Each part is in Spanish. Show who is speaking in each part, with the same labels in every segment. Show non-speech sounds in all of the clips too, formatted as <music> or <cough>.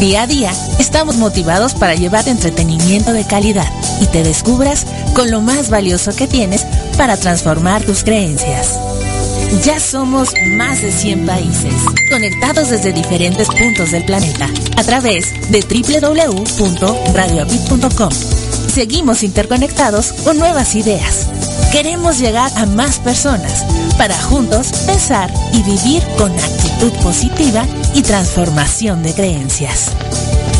Speaker 1: Día a día, estamos motivados para llevar entretenimiento de calidad y te descubras con lo más valioso que tienes para transformar tus creencias. Ya somos más de 100 países, conectados desde diferentes puntos del planeta, a través de www.radioapit.com. Seguimos interconectados con nuevas ideas. Queremos llegar a más personas para juntos pensar y vivir con actitud positiva y transformación de creencias.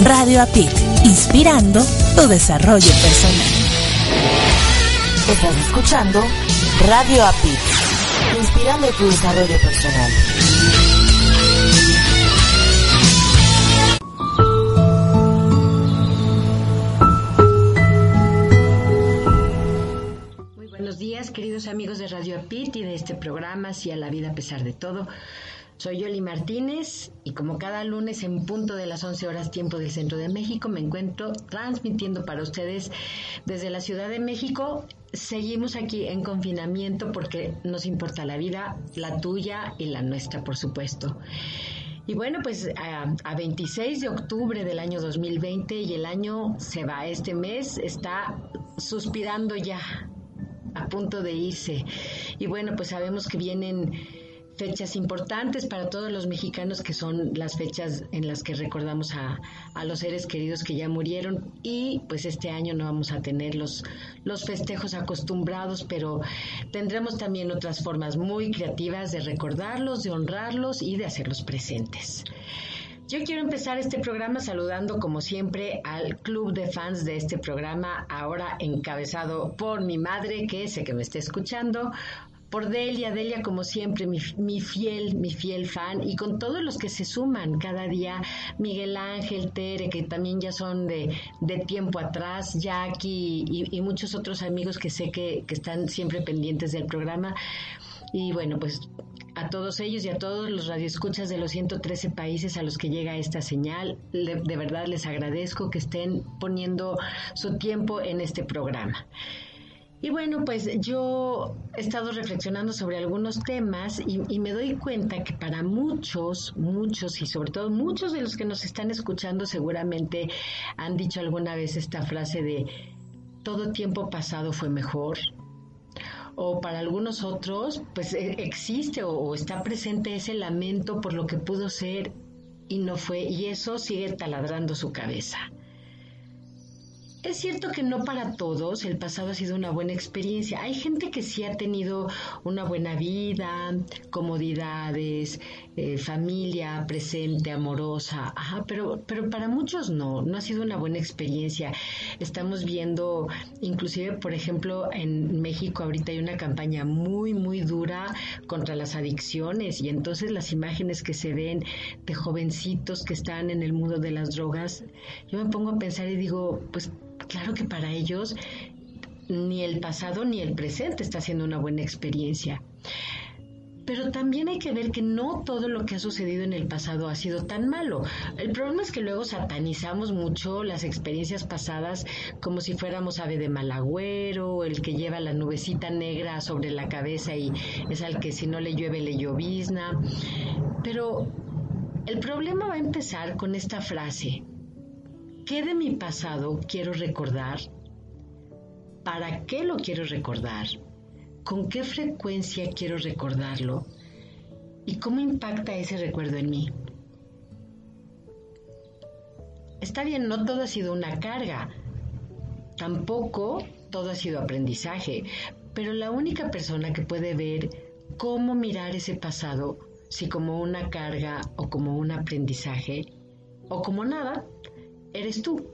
Speaker 1: Radio Apit, inspirando tu desarrollo personal.
Speaker 2: Estás escuchando Radio Apit, inspirando tu desarrollo personal.
Speaker 3: Queridos amigos de Radio Apit y de este programa, a la vida a pesar de todo. Soy Yoli Martínez y como cada lunes en punto de las 11 horas tiempo del Centro de México me encuentro transmitiendo para ustedes desde la Ciudad de México. Seguimos aquí en confinamiento porque nos importa la vida, la tuya y la nuestra, por supuesto. Y bueno, pues a, a, 26 de octubre del año 2020 y el año se va, este mes está suspirando ya, a punto de irse. Y bueno, pues sabemos que vienen fechas importantes para todos los mexicanos que son las fechas en las que recordamos a, los seres queridos que ya murieron y pues este año no vamos a tener los, los festejos acostumbrados, pero tendremos también otras formas muy creativas de recordarlos, de honrarlos y de hacerlos presentes. Yo quiero empezar este programa saludando como siempre al club de fans de este programa, ahora encabezado por mi madre, que sé que me está escuchando por Delia, Delia como siempre, mi, fiel, mi fiel fan, y con todos los que se suman cada día, Miguel Ángel, Tere, que también ya son de, tiempo atrás, Jackie y, muchos otros amigos que sé que, que están siempre pendientes del programa. Y bueno, pues a todos ellos y a todos los radioescuchas de los 113 países a los que llega esta señal. de verdad les agradezco que estén poniendo su tiempo en este programa. Y bueno, pues yo he estado reflexionando sobre algunos temas y, me doy cuenta que para muchos, muchos y sobre todo muchos de los que nos están escuchando seguramente han dicho alguna vez esta frase de todo tiempo pasado fue mejor. O para algunos otros, pues e, existe o está presente ese lamento por lo que pudo ser y no fue, y eso sigue taladrando su cabeza. Es cierto que no para todos el pasado ha sido una buena experiencia. Hay gente que sí ha tenido una buena vida, comodidades, eh, familia presente, amorosa, Ajá, pero, pero para muchos no, no ha sido una buena experiencia. Estamos viendo, inclusive, por ejemplo, en México ahorita hay una campaña muy, muy dura contra las adicciones y entonces las imágenes que se ven de jovencitos que están en el mundo de las drogas, yo me pongo a pensar y digo, pues claro que para ellos ni el pasado ni el presente está siendo una buena experiencia. Pero también hay que ver que no todo lo que ha sucedido en el pasado ha sido tan malo. El problema es que luego satanizamos mucho las experiencias pasadas como si fuéramos ave de malagüero, el que lleva la nubecita negra sobre la cabeza y es al que si no le llueve le llovizna. Pero el problema va a empezar con esta frase. ¿Qué de mi pasado quiero recordar? ¿Para qué lo quiero recordar? ¿Con qué frecuencia quiero recordarlo? ¿Y cómo impacta ese recuerdo en mí? Está bien, no todo ha sido una carga, tampoco todo ha sido aprendizaje, pero la única persona que puede ver cómo mirar ese pasado, si como una carga o como un aprendizaje, o como nada, eres tú.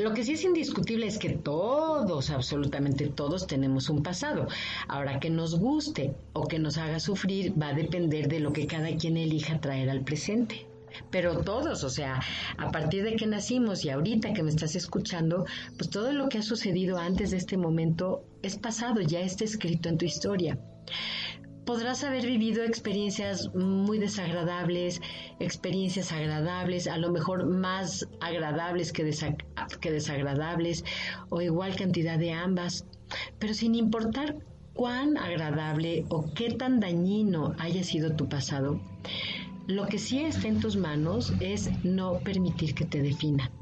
Speaker 3: Lo que sí es indiscutible es que todos, absolutamente todos, tenemos un pasado. Ahora, que nos guste o que nos haga sufrir va a depender de lo que cada quien elija traer al presente. pero todos, o sea, a partir de que nacimos y ahorita que me estás escuchando, pues todo lo que ha sucedido antes de este momento es pasado, ya está escrito en tu historia. Podrás haber vivido experiencias muy desagradables, experiencias agradables, a lo mejor más agradables que, que desagradables, o igual cantidad de ambas, pero sin importar cuán agradable o qué tan dañino haya sido tu pasado, lo que sí está en tus manos es no permitir que te defina.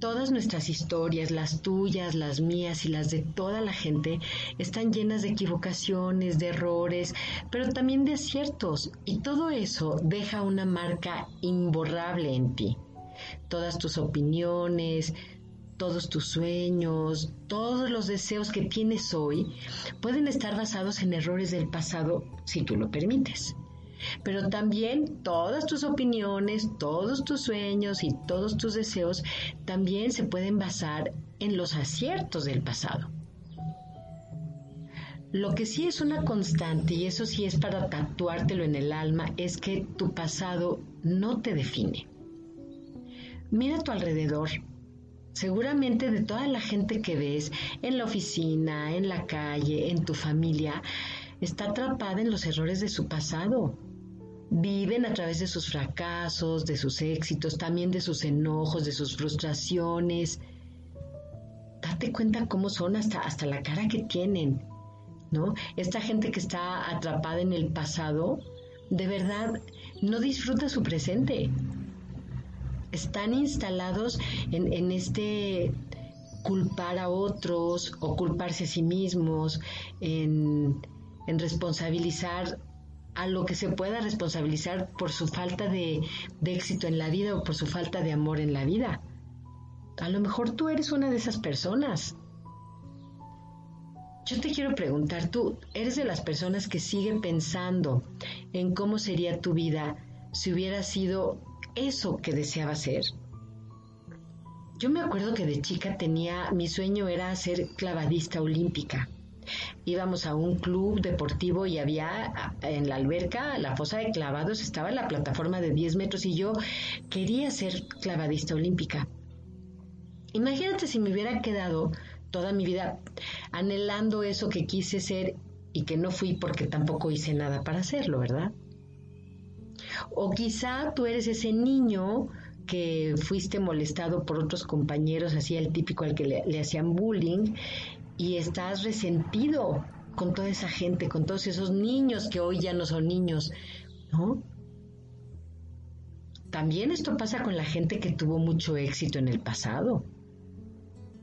Speaker 3: Todas nuestras historias, las tuyas, las mías y las de toda la gente, están llenas de equivocaciones, de errores, pero también de aciertos. Y todo eso deja una marca imborrable en ti. Todas tus opiniones, todos tus sueños, todos los deseos que tienes hoy pueden estar basados en errores del pasado si tú lo permites. Pero también todas tus opiniones, todos tus sueños y todos tus deseos también se pueden basar en los aciertos del pasado. Lo que sí es una constante, y eso sí es para tatuártelo en el alma, es que tu pasado no te define. Mira a tu alrededor. Seguramente de toda la gente que ves en la oficina, en la calle, en tu familia, está atrapada en los errores de su pasado viven a través de sus fracasos, de sus éxitos, también de sus enojos, de sus frustraciones. Date cuenta cómo son hasta, hasta la cara que tienen, ¿no? Esta gente que está atrapada en el pasado, de verdad, no disfruta su presente. Están instalados en, en este culpar a otros o culparse a sí mismos, en, en responsabilizar a lo que se pueda responsabilizar por su falta de, éxito en la vida o por su falta de amor en la vida. A lo mejor tú eres una de esas personas. Yo te quiero preguntar, ¿tú eres de las personas que siguen pensando en cómo sería tu vida si hubiera sido eso que deseaba ser? Yo me acuerdo que de chica tenía, mi sueño era ser clavadista olímpica íbamos a un club deportivo y había en la alberca, la fosa de clavados, estaba en la plataforma de 10 metros y yo quería ser clavadista olímpica. Imagínate si me hubiera quedado toda mi vida anhelando eso que quise ser y que no fui porque tampoco hice nada para hacerlo, ¿verdad? O quizá tú eres ese niño que fuiste molestado por otros compañeros, así el típico al que le, le hacían bullying, y estás resentido con toda esa gente, con todos esos niños que hoy ya no son niños, ¿no? También esto pasa con la gente que tuvo mucho éxito en el pasado.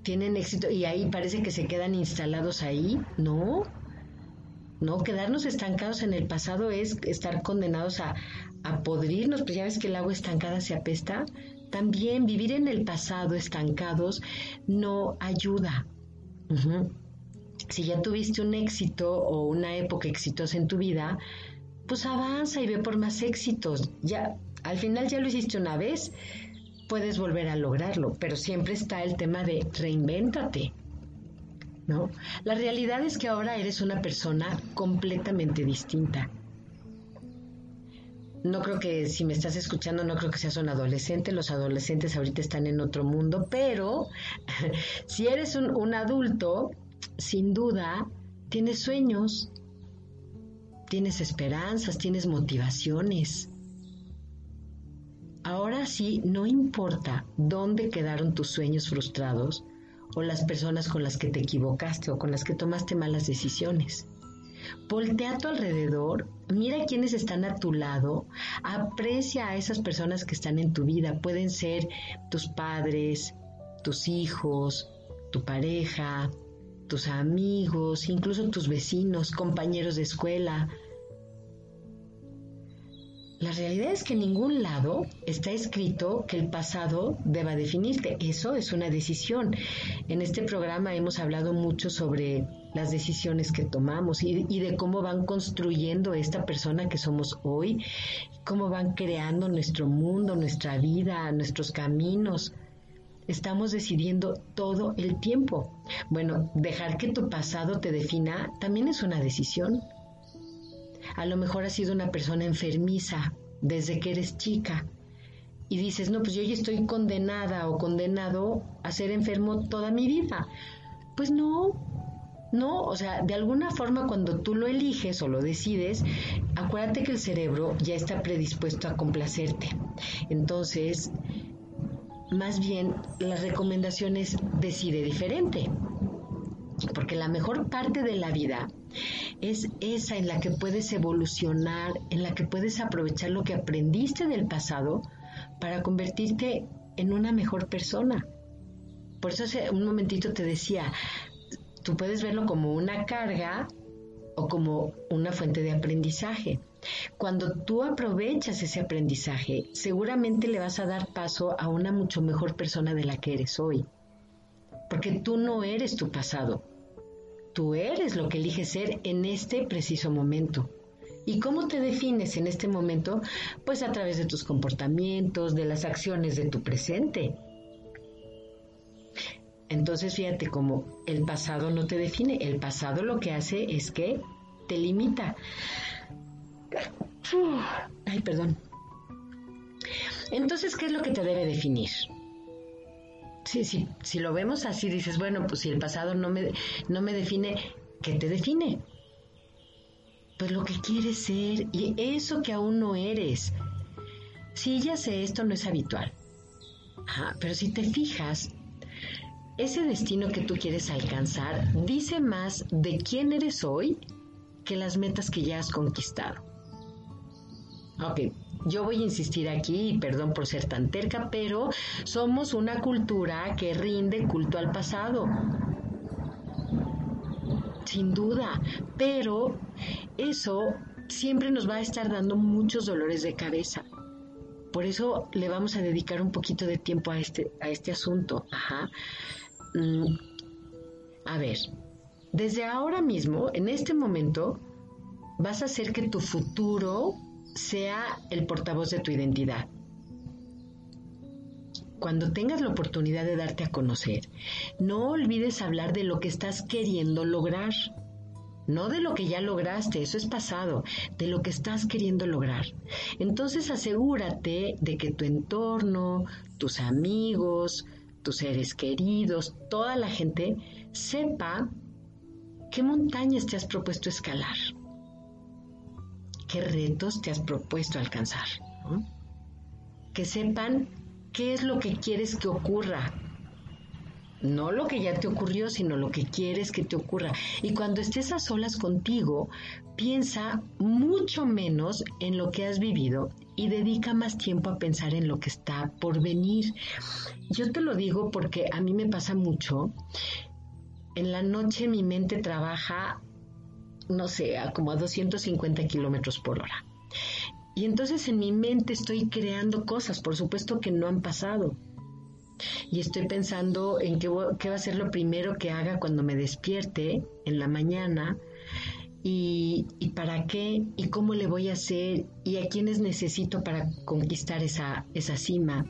Speaker 3: Tienen éxito y ahí parece que se quedan instalados ahí, ¿no? No, quedarnos estancados en el pasado es estar condenados a, a podrirnos, pues ya ves que el agua estancada se apesta. También vivir en el pasado estancados no ayuda, si ya tuviste un éxito o una época exitosa en tu vida, pues avanza y ve por más éxitos. Ya, al final ya lo hiciste una vez, puedes volver a lograrlo, pero siempre está el tema de reinvéntate. ¿No? La realidad es que ahora eres una persona completamente distinta. No creo que si me estás escuchando, no creo que seas un adolescente. Los adolescentes ahorita están en otro mundo, pero <laughs> si eres un, un adulto, sin duda, tienes sueños, tienes esperanzas, tienes motivaciones. Ahora sí, no importa dónde quedaron tus sueños frustrados o las personas con las que te equivocaste o con las que tomaste malas decisiones. Voltea a tu alrededor, mira quiénes están a tu lado, aprecia a esas personas que están en tu vida. Pueden ser tus padres, tus hijos, tu pareja, tus amigos, incluso tus vecinos, compañeros de escuela, la realidad es que en ningún lado está escrito que el pasado deba definirte. Eso es una decisión. En este programa hemos hablado mucho sobre las decisiones que tomamos y, de cómo van construyendo esta persona que somos hoy, cómo van creando nuestro mundo, nuestra vida, nuestros caminos. Estamos decidiendo todo el tiempo. Bueno, dejar que tu pasado te defina también es una decisión. A lo mejor has sido una persona enfermiza desde que eres chica y dices, no, pues yo ya estoy condenada o condenado a ser enfermo toda mi vida. Pues no, no, o sea, de alguna forma cuando tú lo eliges o lo decides, acuérdate que el cerebro ya está predispuesto a complacerte. Entonces, más bien las recomendaciones decide diferente. Porque la mejor parte de la vida es esa en la que puedes evolucionar, en la que puedes aprovechar lo que aprendiste del pasado para convertirte en una mejor persona. Por eso hace un momentito te decía, tú puedes verlo como una carga o como una fuente de aprendizaje. Cuando tú aprovechas ese aprendizaje, seguramente le vas a dar paso a una mucho mejor persona de la que eres hoy. Porque tú no eres tu pasado. Tú eres lo que eliges ser en este preciso momento. ¿Y cómo te defines en este momento? Pues a través de tus comportamientos, de las acciones de tu presente. Entonces fíjate cómo el pasado no te define, el pasado lo que hace es que te limita. Ay, perdón. Entonces, ¿qué es lo que te debe definir? Sí, sí, si lo vemos así, dices, bueno, pues si el pasado no me, no me define, ¿qué te define? pues lo que quieres ser y eso que aún no eres. Sí, ya sé, esto no es habitual. pero si te fijas, ese destino que tú quieres alcanzar dice más de quién eres hoy que las metas que ya has conquistado. Ok, yo voy a insistir aquí, y perdón por ser tan terca, pero somos una cultura que rinde culto al pasado sin duda, pero eso siempre nos va a estar dando muchos dolores de cabeza. Por eso le vamos a dedicar un poquito de tiempo a este, a este asunto. Ajá. Mm, a ver, desde ahora mismo, en este momento, vas a hacer que tu futuro sea el portavoz de tu identidad cuando tengas la oportunidad de darte a conocer, no olvides hablar de lo que estás queriendo lograr. No de lo que ya lograste, eso es pasado, de lo que estás queriendo lograr. Entonces asegúrate de que tu entorno, tus amigos, tus seres queridos, toda la gente sepa qué montañas te has propuesto escalar, retos te has propuesto alcanzar. Que sepan qué es lo que quieres que ocurra. No lo que ya te ocurrió, sino lo que quieres que te ocurra. Y cuando estés a solas contigo, piensa mucho menos en lo que has vivido y dedica más tiempo a pensar en lo que está por venir. Yo te lo digo porque a mí me pasa mucho. En la noche mi mente trabaja, no sé, a como a 250 kilómetros por hora. Y entonces en mi mente estoy creando cosas, por supuesto que no han pasado. Y estoy pensando en qué, qué va a ser lo primero que haga cuando me despierte en la mañana y, y, para qué y cómo le voy a hacer y a quiénes necesito para conquistar esa, esa cima.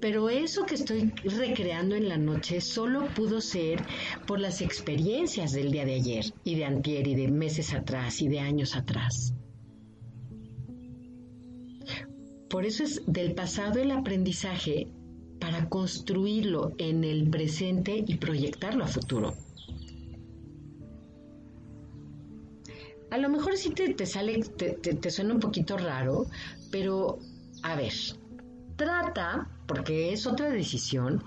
Speaker 3: Pero eso que estoy recreando en la noche solo pudo ser por las experiencias del día de ayer y de antier y de meses atrás y de años atrás. Por eso es del pasado el aprendizaje para construirlo en el presente y proyectarlo a futuro. A lo mejor sí te, sale, te, te suena un poquito raro, pero a ver, trata, porque es otra decisión,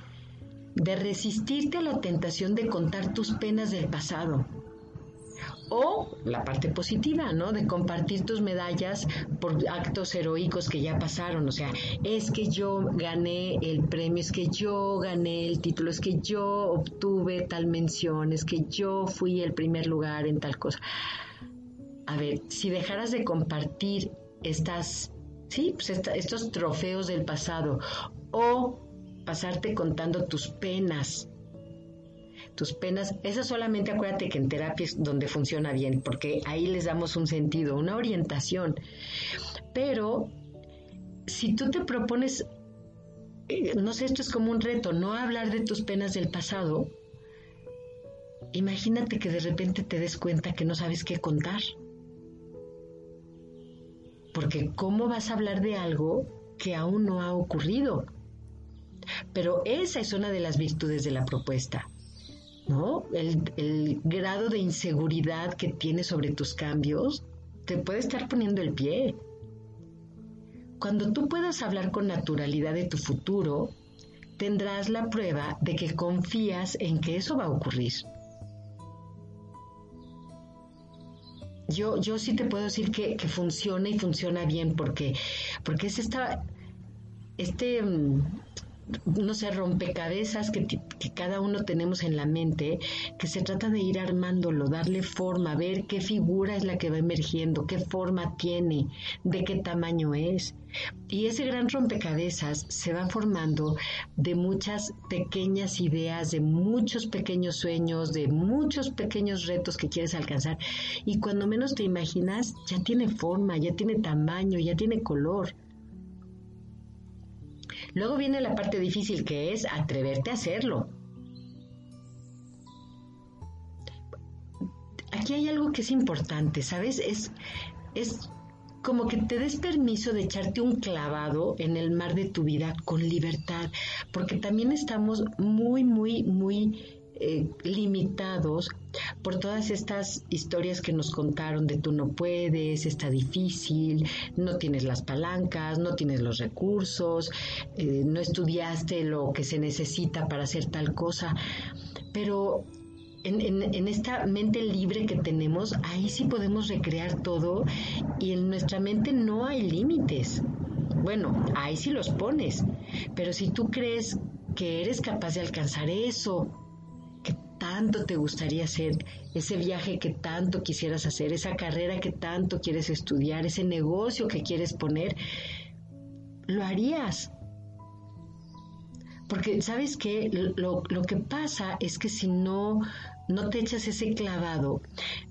Speaker 3: de resistirte a la tentación de contar tus penas del pasado o la parte positiva, ¿no? De compartir tus medallas por actos heroicos que ya pasaron. O sea, es que yo gané el premio, es que yo gané el título, es que yo obtuve tal mención, es que yo fui el primer lugar en tal cosa. A ver, si dejaras de compartir estas, sí, pues estos trofeos del pasado o pasarte contando tus penas tus penas, eso solamente acuérdate que en terapia es donde funciona bien, porque ahí les damos un sentido, una orientación. Pero si tú te propones, eh, no sé, esto es como un reto, no hablar de tus penas del pasado, imagínate que de repente te des cuenta que no sabes qué contar. Porque ¿cómo vas a hablar de algo que aún no ha ocurrido? Pero esa es una de las virtudes de la propuesta. ¿No? El, grado de inseguridad que tienes sobre tus cambios te puede estar poniendo el pie. Cuando tú puedas hablar con naturalidad de tu futuro, tendrás la prueba de que confías en que eso va a ocurrir. Yo, yo sí te puedo decir que, funciona y funciona bien porque, porque es esta, este, mm, no sé, rompecabezas que, cada uno tenemos en la mente, que se trata de ir armándolo, darle forma, ver qué figura es la que va emergiendo, qué forma tiene, de qué tamaño es. Y ese gran rompecabezas se va formando de muchas pequeñas ideas, de muchos pequeños sueños, de muchos pequeños retos que quieres alcanzar. Y cuando menos te imaginas, ya tiene forma, ya tiene tamaño, ya tiene color. Luego viene la parte difícil que es atreverte a hacerlo. Aquí hay algo que es importante, ¿sabes? Es, es como que te des permiso de echarte un clavado en el mar de tu vida con libertad, porque también estamos muy, muy, muy eh, limitados por todas estas historias que nos contaron de tú no puedes, está difícil, no tienes las palancas, no tienes los recursos, eh, no estudiaste lo que se necesita para hacer tal cosa. Pero en, en, esta mente libre que tenemos, ahí sí podemos recrear todo y en nuestra mente no hay límites. Bueno, ahí sí los pones, pero si tú crees que eres capaz de alcanzar eso, tanto te gustaría hacer, ese viaje que tanto quisieras hacer, esa carrera que tanto quieres estudiar, ese negocio que quieres poner, lo harías. Porque sabes que lo, que pasa es que si no, no te echas ese clavado,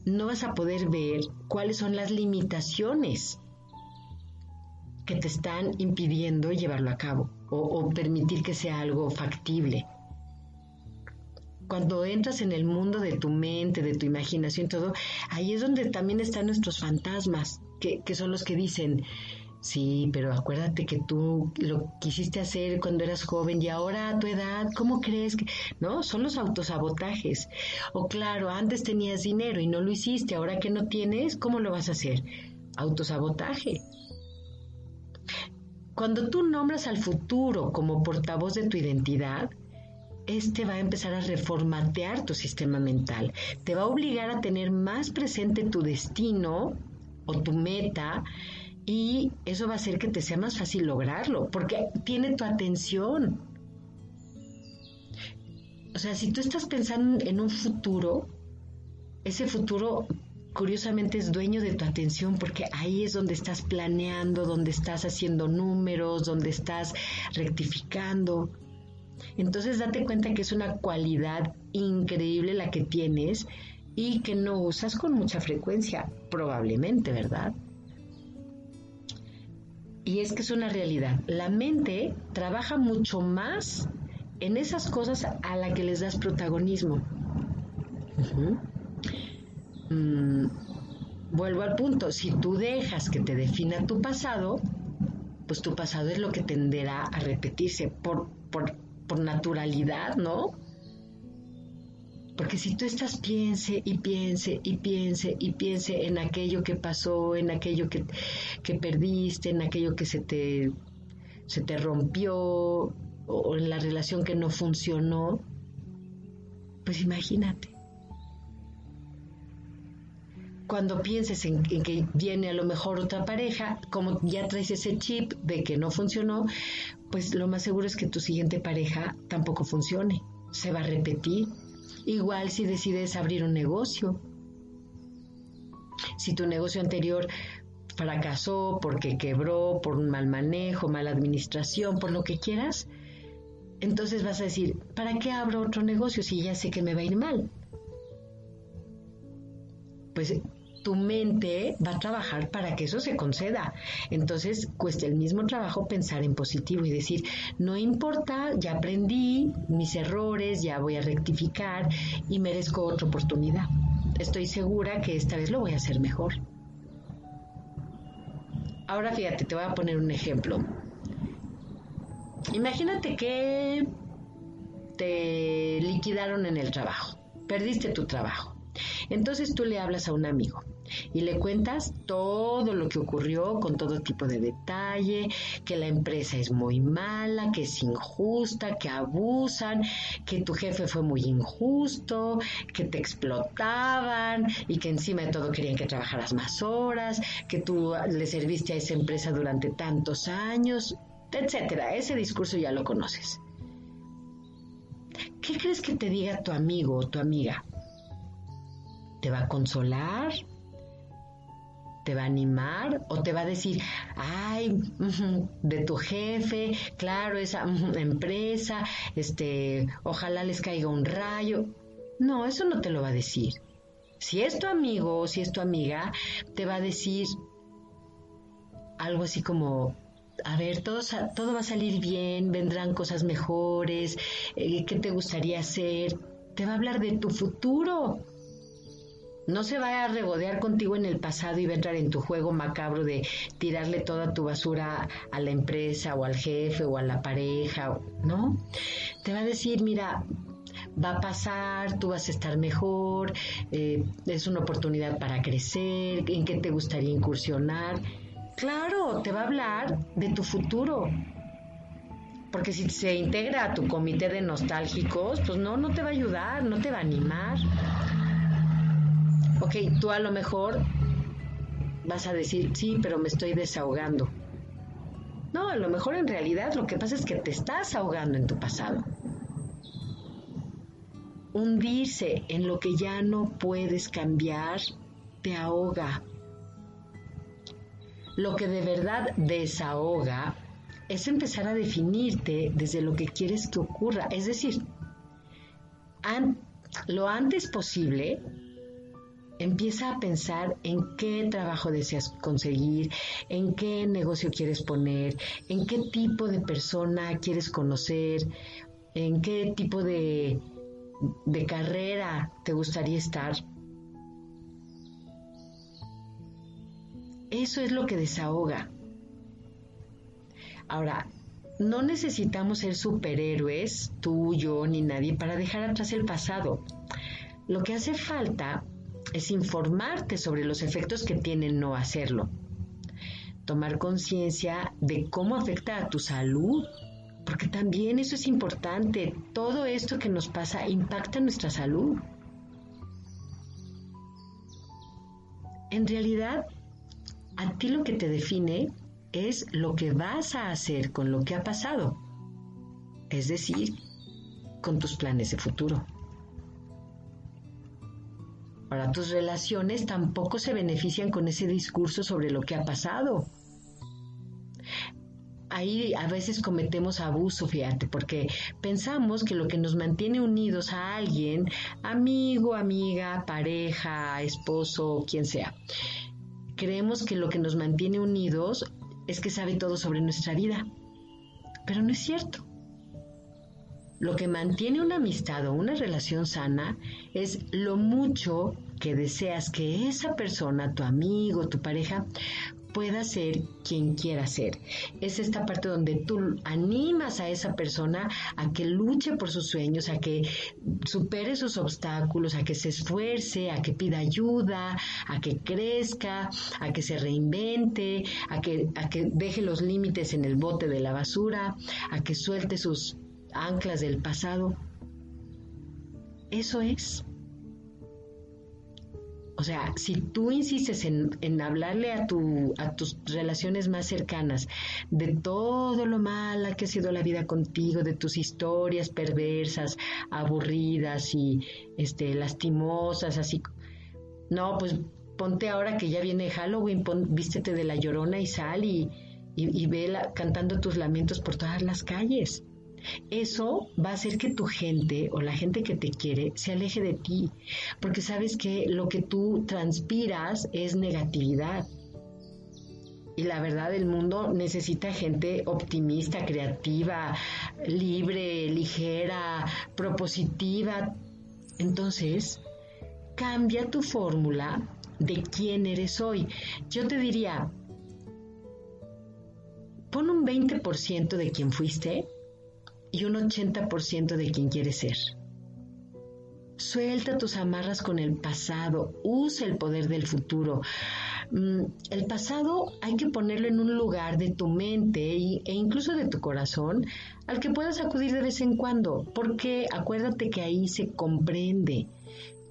Speaker 3: no vas a poder ver cuáles son las limitaciones que te están impidiendo llevarlo a cabo o permitir que sea algo factible cuando entras en el mundo de tu mente, de tu imaginación, todo, ahí es donde también están nuestros fantasmas, que, que son los que dicen, Sí, pero acuérdate que tú lo quisiste hacer cuando eras joven y ahora a tu edad, ¿cómo crees que...? No, son los autosabotajes. O claro, antes tenías dinero y no lo hiciste, ahora que no tienes, ¿cómo lo vas a hacer? Autosabotaje. Cuando tú nombras al futuro como portavoz de tu identidad, este va a empezar a reformatear tu sistema mental. Te va a obligar a tener más presente tu destino o tu meta y eso va a hacer que te sea más fácil lograrlo porque tiene tu atención. O sea, si tú estás pensando en un futuro, ese futuro curiosamente es dueño de tu atención porque ahí es donde estás planeando, donde estás haciendo números, donde estás rectificando. Entonces date cuenta que es una cualidad increíble la que tienes y que no usas con mucha frecuencia, probablemente, ¿verdad? Y es que es una realidad. La mente trabaja mucho más en esas cosas a las que les das protagonismo. Mm, vuelvo al punto, si tú dejas que te defina tu pasado, pues tu pasado es lo que tenderá a repetirse por, por por naturalidad, ¿no? Porque si tú estás piense y piense y piense y piense en aquello que pasó, en aquello que, perdiste, en aquello que se te, se te rompió o en la relación que no funcionó, pues imagínate. Cuando pienses en, en, que viene a lo mejor otra pareja, como ya traes ese chip de que no funcionó, pues lo más seguro es que tu siguiente pareja tampoco funcione, se va a repetir. Igual si decides abrir un negocio. Si tu negocio anterior fracasó porque quebró, por un mal manejo, mala administración, por lo que quieras, entonces vas a decir, ¿para qué abro otro negocio si ya sé que me va a ir mal? Pues tu mente va a trabajar para que eso se conceda. Entonces cuesta el mismo trabajo pensar en positivo y decir, no importa, ya aprendí mis errores, ya voy a rectificar y merezco otra oportunidad. Estoy segura que esta vez lo voy a hacer mejor. Ahora fíjate, te voy a poner un ejemplo. Imagínate que te liquidaron en el trabajo, perdiste tu trabajo. Entonces tú le hablas a un amigo y le cuentas todo lo que ocurrió con todo tipo de detalle, que la empresa es muy mala, que es injusta, que abusan, que tu jefe fue muy injusto, que te explotaban y que encima de todo querían que trabajaras más horas, que tú le serviste a esa empresa durante tantos años, etcétera. Ese discurso ya lo conoces. ¿Qué crees que te diga tu amigo o tu amiga? ¿Te va a consolar? Te va a animar o te va a decir, ay, de tu jefe, claro, esa empresa, este, ojalá les caiga un rayo. No, eso no te lo va a decir. Si es tu amigo o si es tu amiga, te va a decir algo así como, a ver, todo, todo va a salir bien, vendrán cosas mejores, eh, ¿qué te gustaría hacer? Te va a hablar de tu futuro. No se va a regodear contigo en el pasado y va a entrar en tu juego macabro de tirarle toda tu basura a la empresa o al jefe o a la pareja, ¿no? Te va a decir, mira, va a pasar, tú vas a estar mejor, eh, es una oportunidad para crecer, en qué te gustaría incursionar. Claro, te va a hablar de tu futuro. Porque si se integra a tu comité de nostálgicos, pues no, no te va a ayudar, no te va a animar ok, tú a lo mejor vas a decir, sí, pero me estoy desahogando. No, a lo mejor en realidad lo que pasa es que te estás ahogando en tu pasado. Hundirse en lo que ya no puedes cambiar te ahoga. Lo que de verdad desahoga es empezar a definirte desde lo que quieres que ocurra. Es decir, lo antes posible Empieza a pensar en qué trabajo deseas conseguir, en qué negocio quieres poner, en qué tipo de persona quieres conocer, en qué tipo de, de carrera te gustaría estar. Eso es lo que desahoga. Ahora, no necesitamos ser superhéroes, tú, yo, ni nadie, para dejar atrás el pasado. Lo que hace falta es informarte sobre los efectos que tiene no hacerlo. Tomar conciencia de cómo afecta a tu salud, porque también eso es importante. Todo esto que nos pasa impacta nuestra salud. En realidad, a ti lo que te define es lo que vas a hacer con lo que ha pasado, es decir, con tus planes de futuro. Para tus relaciones tampoco se benefician con ese discurso sobre lo que ha pasado. Ahí a veces cometemos abuso, fíjate, porque pensamos que lo que nos mantiene unidos a alguien, amigo, amiga, pareja, esposo, quien sea, creemos que lo que nos mantiene unidos es que sabe todo sobre nuestra vida. Pero no es cierto. Lo que mantiene una amistad o una relación sana es lo mucho que deseas que esa persona, tu amigo, tu pareja, pueda ser quien quiera ser. Es esta parte donde tú animas a esa persona a que luche por sus sueños, a que supere sus obstáculos, a que se esfuerce, a que pida ayuda, a que crezca, a que se reinvente, a que, a que deje los límites en el bote de la basura, a que suelte sus anclas del pasado. Eso es. O sea, si tú insistes en, hablarle a, tu, a tus relaciones más cercanas de todo lo mala que ha sido la vida contigo, de tus historias perversas, aburridas y este, lastimosas, así, no, pues ponte ahora que ya viene Halloween, vístete de la llorona y sal y, y, ve cantando tus lamentos por todas las calles. Eso va a hacer que tu gente o la gente que te quiere se aleje de ti, porque sabes que lo que tú transpiras es negatividad. Y la verdad, el mundo necesita gente optimista, creativa, libre, ligera, propositiva. Entonces, cambia tu fórmula de quién eres hoy. Yo te diría, pon un 20% de quien fuiste y un 80% de quien quieres ser. Suelta tus amarras con el pasado, usa el poder del futuro. Mm, el pasado hay que ponerlo en un lugar de tu mente e incluso de tu corazón al que puedas acudir de vez en cuando, porque acuérdate que ahí se comprende.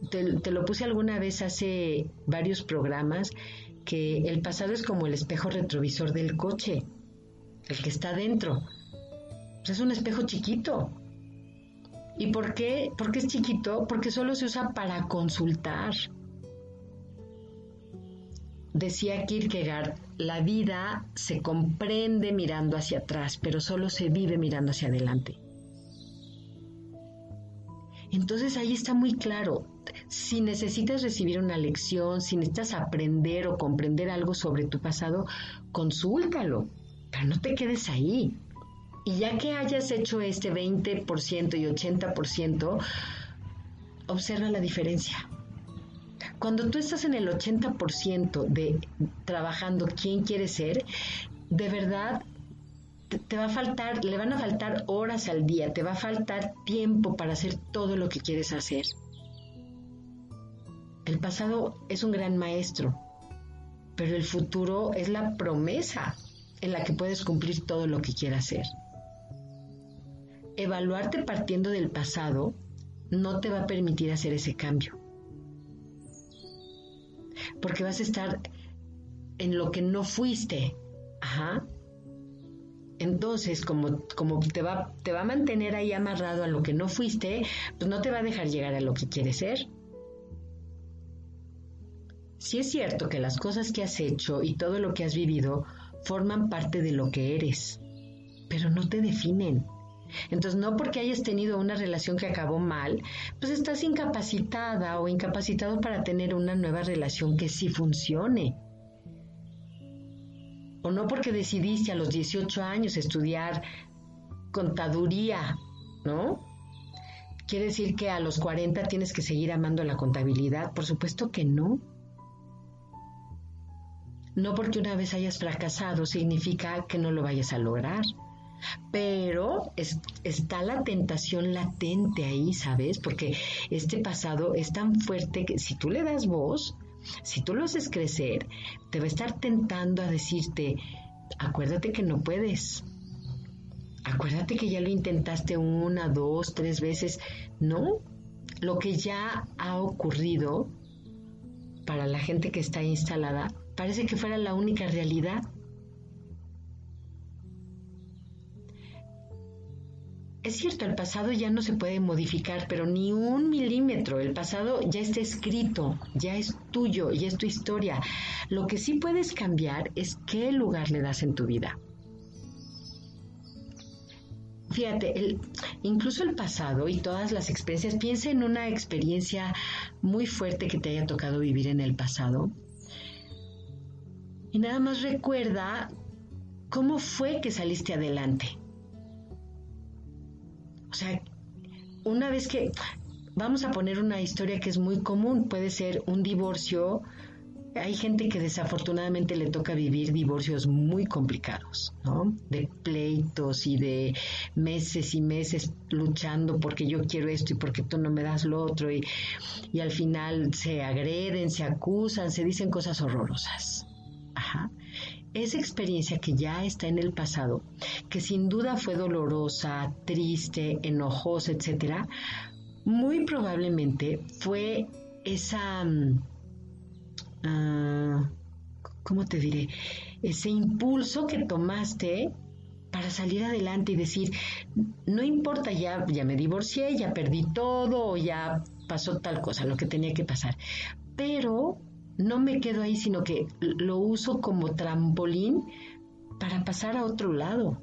Speaker 3: Te, te lo puse alguna vez hace varios programas que el pasado es como el espejo retrovisor del coche, el que está dentro. Pues es un espejo chiquito, ¿Y por qué? Porque es chiquito, porque solo se usa para consultar. Decía Kierkegaard, la vida se comprende mirando hacia atrás, pero solo se vive mirando hacia adelante. Entonces ahí está muy claro, si necesitas recibir una lección, si necesitas aprender o comprender algo sobre tu pasado, consúltalo, pero no te quedes ahí. Y ya que hayas hecho este 20% y 80%, observa la diferencia. Cuando tú estás en el 80% de trabajando quién quieres ser, de verdad te, va a faltar, le van a faltar horas al día, te va a faltar tiempo para hacer todo lo que quieres hacer. El pasado es un gran maestro, pero el futuro es la promesa en la que puedes cumplir todo lo que quieras hacer evaluarte partiendo del pasado no te va a permitir hacer ese cambio. Porque vas a estar en lo que no fuiste. Ajá. Entonces, como, como te, va, te va a mantener ahí amarrado a lo que no fuiste, pues no te va a dejar llegar a lo que quieres ser. Si es cierto que las cosas que has hecho y todo lo que has vivido forman parte de lo que eres, pero no te definen. Entonces, no porque hayas tenido una relación que acabó mal, pues estás incapacitada o incapacitado para tener una nueva relación que sí funcione. O no porque decidiste a los 18 años estudiar contaduría, ¿no? ¿Quiere decir que a los 40 tienes que seguir amando la contabilidad? Por supuesto que no. No porque una vez hayas fracasado significa que no lo vayas a lograr. Pero está la tentación latente ahí, ¿sabes? Porque este pasado es tan fuerte que si tú le das voz, si tú lo haces crecer, te va a estar tentando a decirte, acuérdate que no puedes. Acuérdate que ya lo intentaste una, dos, tres veces. No, lo que ya ha ocurrido para la gente que está instalada parece que fuera la única realidad. Es cierto, el pasado ya no se puede modificar, pero ni un milímetro. El pasado ya está escrito, ya es tuyo, ya es tu historia. Lo que sí puedes cambiar es qué lugar le das en tu vida. Fíjate, el, incluso el pasado y todas las experiencias, piensa en una experiencia muy fuerte que te haya tocado vivir en el pasado. Y nada más recuerda cómo fue que saliste adelante o sea, una vez que vamos a poner una historia que es muy común, puede ser un divorcio. Hay gente que desafortunadamente le toca vivir divorcios muy complicados, ¿no? De pleitos y de meses y meses luchando porque yo quiero esto y porque tú no me das lo otro y, y al final se agreden, se acusan, se dicen cosas horrorosas. Ajá esa experiencia que ya está en el pasado, que sin duda fue dolorosa, triste, enojosa, etcétera, muy probablemente fue esa, mm, ah, ¿cómo te diré? Ese impulso que tomaste para salir adelante y decir, no importa, ya, ya me divorcié, ya perdí todo, ya pasó tal cosa, lo que tenía que pasar. Pero no me quedo ahí, sino que lo uso como trampolín para pasar a otro lado.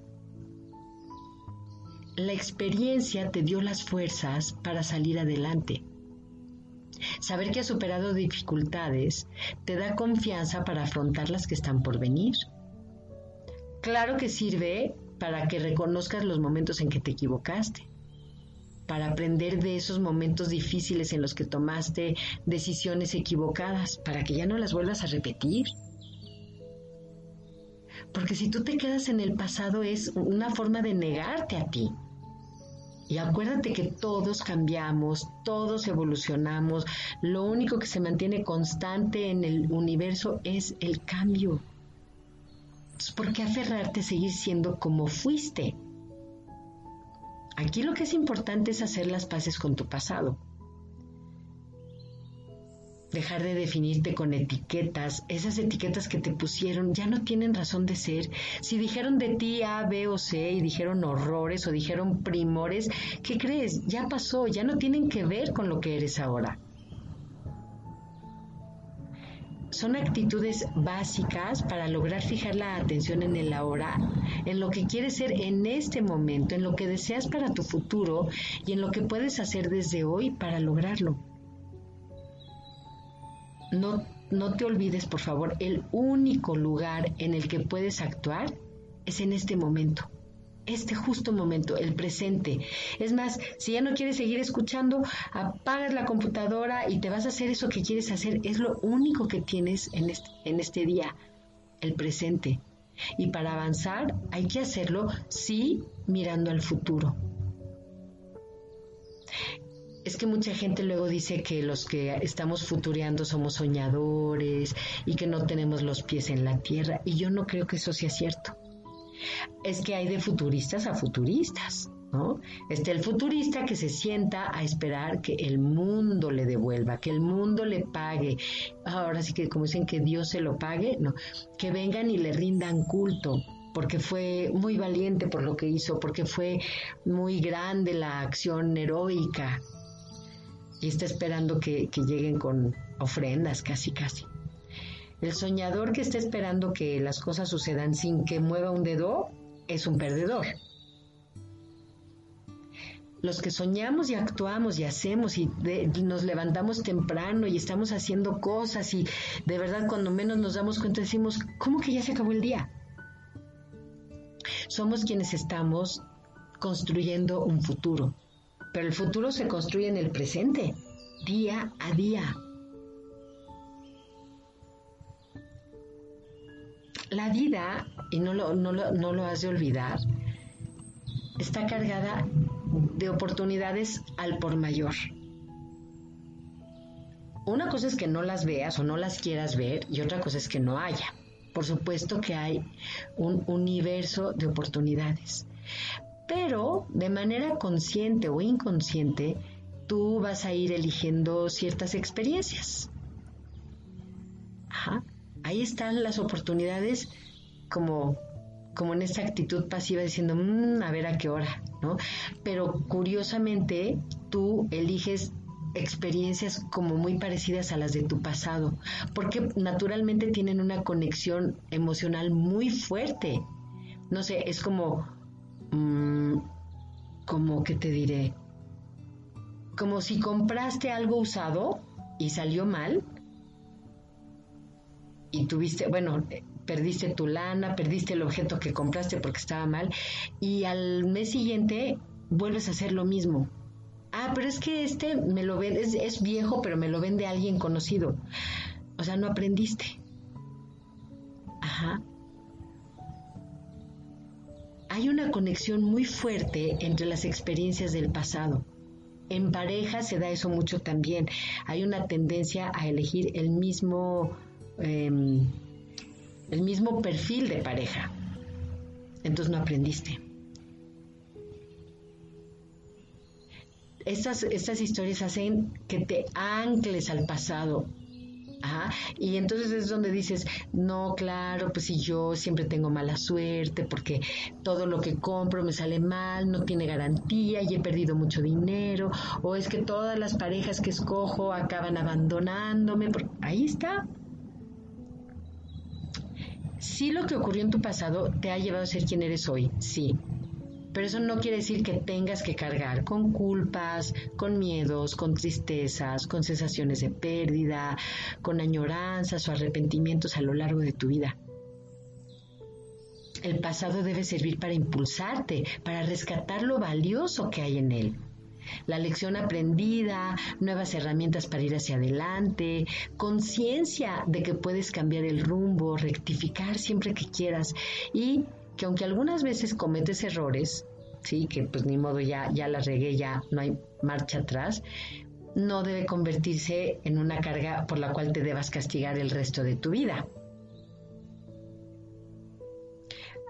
Speaker 3: La experiencia te dio las fuerzas para salir adelante. Saber que has superado dificultades te da confianza para afrontar las que están por venir. Claro que sirve para que reconozcas los momentos en que te equivocaste para aprender de esos momentos difíciles en los que tomaste decisiones equivocadas, para que ya no las vuelvas a repetir. Porque si tú te quedas en el pasado es una forma de negarte a ti. Y acuérdate que todos cambiamos, todos evolucionamos. Lo único que se mantiene constante en el universo es el cambio. ¿por qué aferrarte a seguir siendo como fuiste? Aquí lo que es importante es hacer las paces con tu pasado dejar de definirte con etiquetas. Esas etiquetas que te pusieron ya no tienen razón de ser. Si dijeron de ti A, B o C y dijeron horrores o dijeron primores, ¿qué crees? Ya pasó, ya no tienen que ver con lo que eres ahora. Son actitudes básicas para lograr fijar la atención en el ahora, en lo que quieres ser en este momento, en lo que deseas para tu futuro y en lo que puedes hacer desde hoy para lograrlo. No, no te olvides, por favor, el único lugar en el que puedes actuar es en este momento este justo momento, el presente. Es más, si ya no quieres seguir escuchando, apagas la computadora y te vas a hacer eso que quieres hacer. Es lo único que tienes en este, en este día, el presente. Y para avanzar hay que hacerlo sí mirando al futuro es que mucha gente luego dice que los que estamos futureando somos soñadores y que no tenemos los pies en la tierra y yo no creo que eso sea cierto. Es que hay de futuristas a futuristas, ¿no? Este el futurista que se sienta a esperar que el mundo le devuelva, que el mundo le pague. Ahora sí que como dicen que Dios se lo pague, no, que vengan y le rindan culto porque fue muy valiente por lo que hizo, porque fue muy grande la acción heroica y está esperando que, lleguen con ofrendas, casi, casi. El soñador que está esperando que las cosas sucedan sin que mueva un dedo es un perdedor. Los que soñamos y actuamos y hacemos y, nos levantamos temprano y estamos haciendo cosas y de verdad cuando menos nos damos cuenta decimos, ¿cómo que ya se acabó el día? Somos quienes estamos construyendo un futuro pero el futuro se construye en el presente, día a día. La vida, y no lo, no lo, has de olvidar, está cargada de oportunidades al por mayor. Una cosa es que no las veas o no las quieras ver y otra cosa es que no haya. Por supuesto que hay un universo de oportunidades pero de manera consciente o inconsciente, tú vas a ir eligiendo ciertas experiencias. Ajá. Ahí están las oportunidades como, como en esa actitud pasiva diciendo, mm, a ver a qué hora, ¿no? Pero curiosamente tú eliges experiencias como muy parecidas a las de tu pasado, porque naturalmente tienen una conexión emocional muy fuerte. No sé, es como Mm, como que te diré, como si compraste algo usado y salió mal y tuviste, bueno, perdiste tu lana, perdiste el objeto que compraste porque estaba mal y al mes siguiente vuelves a hacer lo mismo. Ah, pero es que este me lo vende, es, es viejo, pero me lo vende alguien conocido. O sea, no aprendiste. Ajá hay una conexión muy fuerte entre las experiencias del pasado. En pareja se da eso mucho también. Hay una tendencia a elegir el mismo, em, el mismo perfil de pareja. Entonces no aprendiste. Estas, estas historias hacen que te ancles al pasado y entonces es donde dices, no, claro, pues si yo siempre tengo mala suerte porque todo lo que compro me sale mal, no tiene garantía y he perdido mucho dinero, o es que todas las parejas que escojo acaban abandonándome. Ahí está. Sí lo que ocurrió en tu pasado te ha llevado a ser quien eres hoy, sí, pero eso no quiere decir que tengas que cargar con culpas, con miedos, con tristezas, con sensaciones de pérdida, con añoranzas o arrepentimientos a lo largo de tu vida. El pasado debe servir para impulsarte, para rescatar lo valioso que hay en él. La lección aprendida, nuevas herramientas para ir hacia adelante, conciencia de que puedes cambiar el rumbo, rectificar siempre que quieras y que aunque algunas veces cometes errores, sí, que pues ni modo ya ya la regué, ya no hay marcha atrás, no debe convertirse en una carga por la cual te debas castigar el resto de tu vida.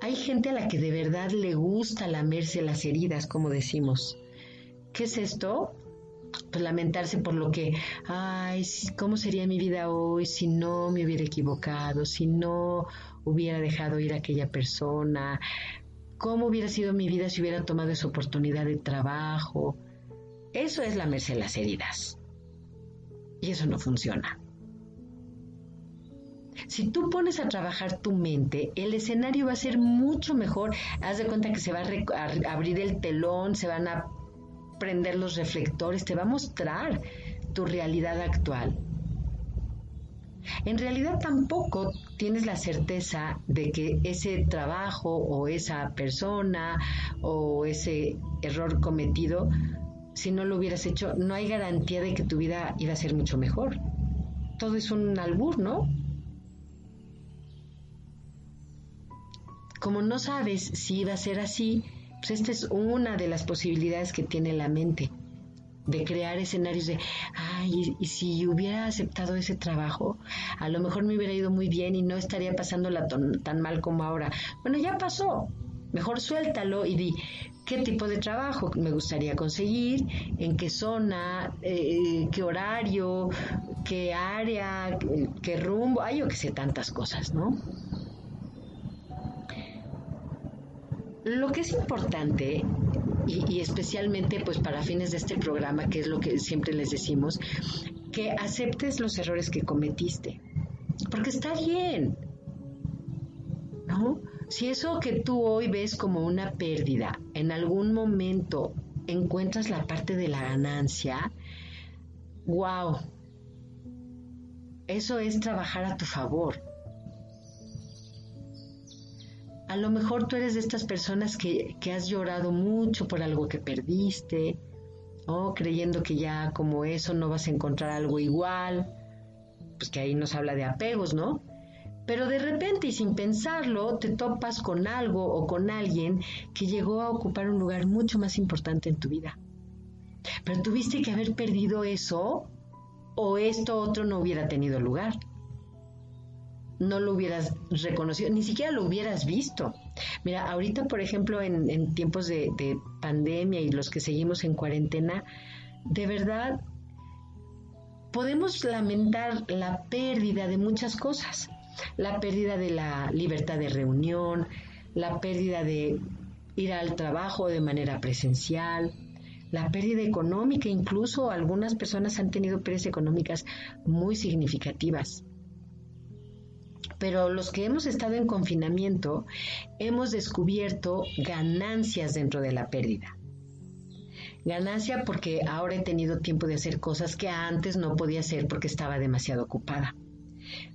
Speaker 3: Hay gente a la que de verdad le gusta lamerse las heridas, como decimos. ¿Qué es esto? Pues lamentarse por lo que, ay, ¿cómo sería mi vida hoy si no me hubiera equivocado, si no hubiera dejado ir a aquella persona? ¿Cómo hubiera sido mi vida si hubiera tomado esa oportunidad de trabajo? Eso es lamerse las heridas. Y eso no funciona. Si tú pones a trabajar tu mente, el escenario va a ser mucho mejor. Haz de cuenta que se va a, abrir el telón, se van a prender los reflectores, te va a mostrar tu realidad actual. En realidad tampoco tienes la certeza de que ese trabajo o esa persona o ese error cometido, si no lo hubieras hecho, no hay garantía de que tu vida iba a ser mucho mejor. Todo es un albur, ¿no? Como no sabes si iba a ser así, pues esta es una de las posibilidades que tiene la mente, de crear escenarios de, ay, y si hubiera aceptado ese trabajo, a lo mejor me hubiera ido muy bien y no estaría pasándola tan mal como ahora. Bueno, ya pasó, mejor suéltalo y di, ¿qué tipo de trabajo me gustaría conseguir? ¿En qué zona? Eh, ¿Qué horario? ¿Qué área? ¿Qué rumbo? Ay, yo que sé tantas cosas, ¿no? Lo que es importante y, especialmente pues para fines de este programa, que es lo que siempre les decimos, que aceptes los errores que cometiste, porque está bien, ¿no? Si eso que tú hoy ves como una pérdida, en algún momento encuentras la parte de la ganancia, wow, eso es trabajar a tu favor a lo mejor tú eres de estas personas que, has llorado mucho por algo que perdiste, o creyendo que ya como eso no vas a encontrar algo igual, pues que ahí nos habla de apegos, ¿no? Pero de repente y sin pensarlo, te topas con algo o con alguien que llegó a ocupar un lugar mucho más importante en tu vida. Pero tuviste que haber perdido eso o esto otro no hubiera tenido lugar no lo hubieras reconocido, ni siquiera lo hubieras visto. Mira, ahorita, por ejemplo, en, tiempos de, de, pandemia y los que seguimos en cuarentena, de verdad podemos lamentar la pérdida de muchas cosas. La pérdida de la libertad de reunión, la pérdida de ir al trabajo de manera presencial, la pérdida económica, incluso algunas personas han tenido pérdidas económicas muy significativas pero los que hemos estado en confinamiento hemos descubierto ganancias dentro de la pérdida. Ganancia porque ahora he tenido tiempo de hacer cosas que antes no podía hacer porque estaba demasiado ocupada.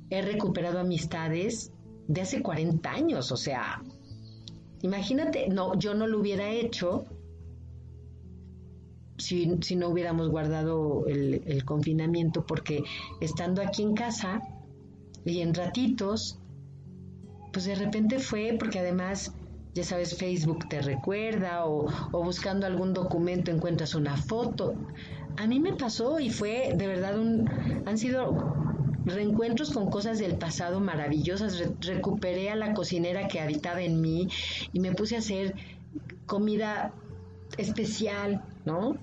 Speaker 3: He recuperado amistades de hace 40 años, o sea, imagínate, no, yo no lo hubiera hecho si, no hubiéramos guardado el confinamiento porque estando aquí en casa, y en ratitos, pues de repente fue porque además, ya sabes, Facebook te recuerda o, buscando algún documento encuentras una foto. A mí me pasó y fue de verdad un... Han sido reencuentros con cosas del pasado maravillosas. recuperé a la cocinera que habitaba en mí y me puse a hacer comida especial, ¿no?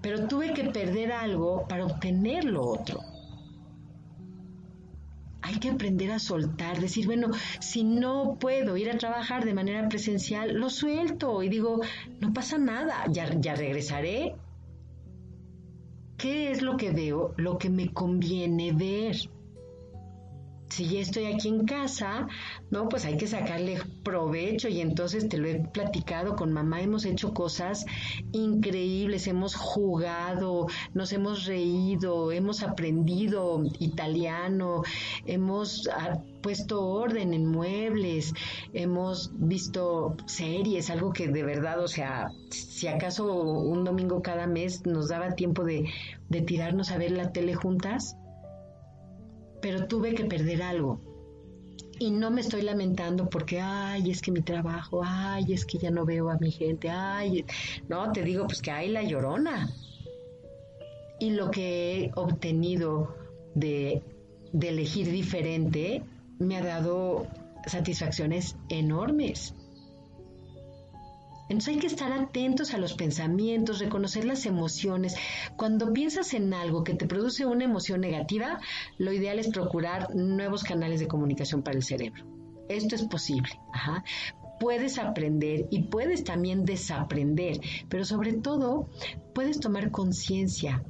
Speaker 3: Pero tuve que perder algo para obtener lo otro hay que aprender a soltar, decir, bueno, si no puedo ir a trabajar de manera presencial, lo suelto y digo, no pasa nada, ya, ya regresaré. ¿Qué es lo que veo? Lo que me conviene ver. Si ya estoy aquí en casa, no, pues hay que sacarle provecho y entonces te lo he platicado con mamá, hemos hecho cosas increíbles, hemos jugado, nos hemos reído, hemos aprendido italiano, hemos ah, puesto orden en muebles, hemos visto series, algo que de verdad, o sea, si acaso un domingo cada mes nos daba tiempo de, de tirarnos a ver la tele juntas, pero tuve que perder algo. Y no me estoy lamentando porque, ay, es que mi trabajo, ay, es que ya no veo a mi gente, ay, no, te digo, pues que hay la llorona. Y lo que he obtenido de, de elegir diferente me ha dado satisfacciones enormes. Entonces hay que estar atentos a los pensamientos, reconocer las emociones. Cuando piensas en algo que te produce una emoción negativa, lo ideal es procurar nuevos canales de comunicación para el cerebro. Esto es posible. Puedes aprender y puedes también desaprender, pero sobre todo puedes tomar conciencia,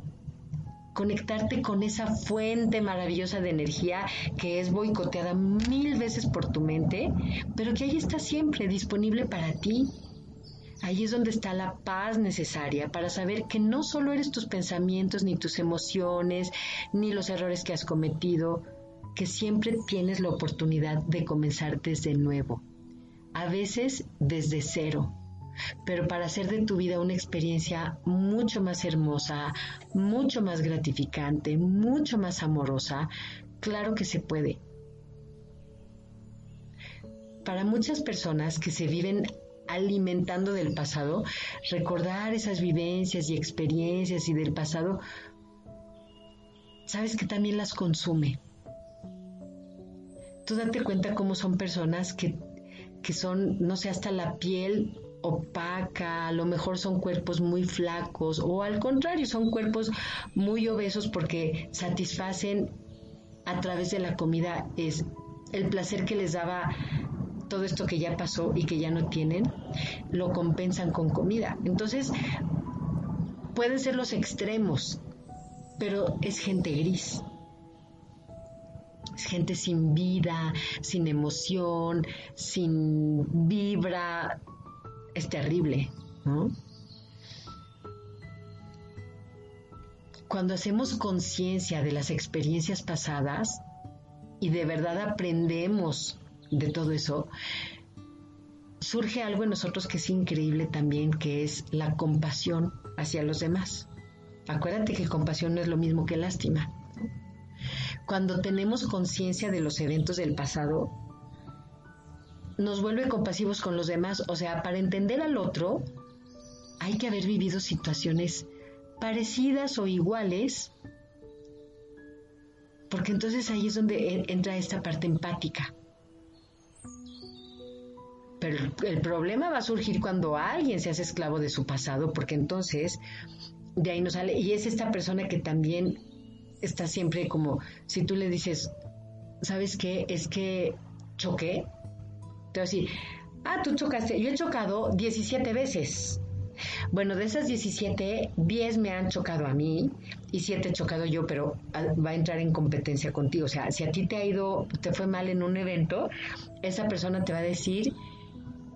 Speaker 3: conectarte con esa fuente maravillosa de energía que es boicoteada mil veces por tu mente, pero que ahí está siempre disponible para ti Ahí es donde está la paz necesaria para saber que no solo eres tus pensamientos, ni tus emociones, ni los errores que has cometido, que siempre tienes la oportunidad de comenzar desde nuevo, a veces desde cero, pero para hacer de tu vida una experiencia mucho más hermosa, mucho más gratificante, mucho más amorosa, claro que se puede. Para muchas personas que se viven alimentando del pasado, recordar esas vivencias y experiencias y del pasado, sabes que también las consume. Tú date cuenta cómo son personas que, que son, no sé, hasta la piel opaca, a lo mejor son cuerpos muy flacos o al contrario, son cuerpos muy obesos porque satisfacen a través de la comida es el placer que les daba todo esto que ya pasó y que ya no tienen, lo compensan con comida. Entonces, pueden ser los extremos, pero es gente gris. Es gente sin vida, sin emoción, sin vibra. Es terrible. Cuando hacemos conciencia de las experiencias pasadas y de verdad aprendemos de todo eso, surge algo en nosotros que es increíble también, que es la compasión hacia los demás. Acuérdate que compasión no es lo mismo que lástima. Cuando tenemos conciencia de los eventos del pasado, nos vuelve compasivos con los demás. O sea, para entender al otro, hay que haber vivido situaciones parecidas o iguales, porque entonces ahí es donde entra esta parte empática. Pero el problema va a surgir cuando alguien se hace esclavo de su pasado, porque entonces de ahí no sale. Y es esta persona que también está siempre como, si tú le dices, ¿sabes qué? Es que choqué. Te voy a decir, ah, tú chocaste. Yo he chocado 17 veces. Bueno, de esas 17, 10 me han chocado a mí y 7 he chocado yo, pero va a entrar en competencia contigo. O sea, si a ti te ha ido, te fue mal en un evento, esa persona te va a decir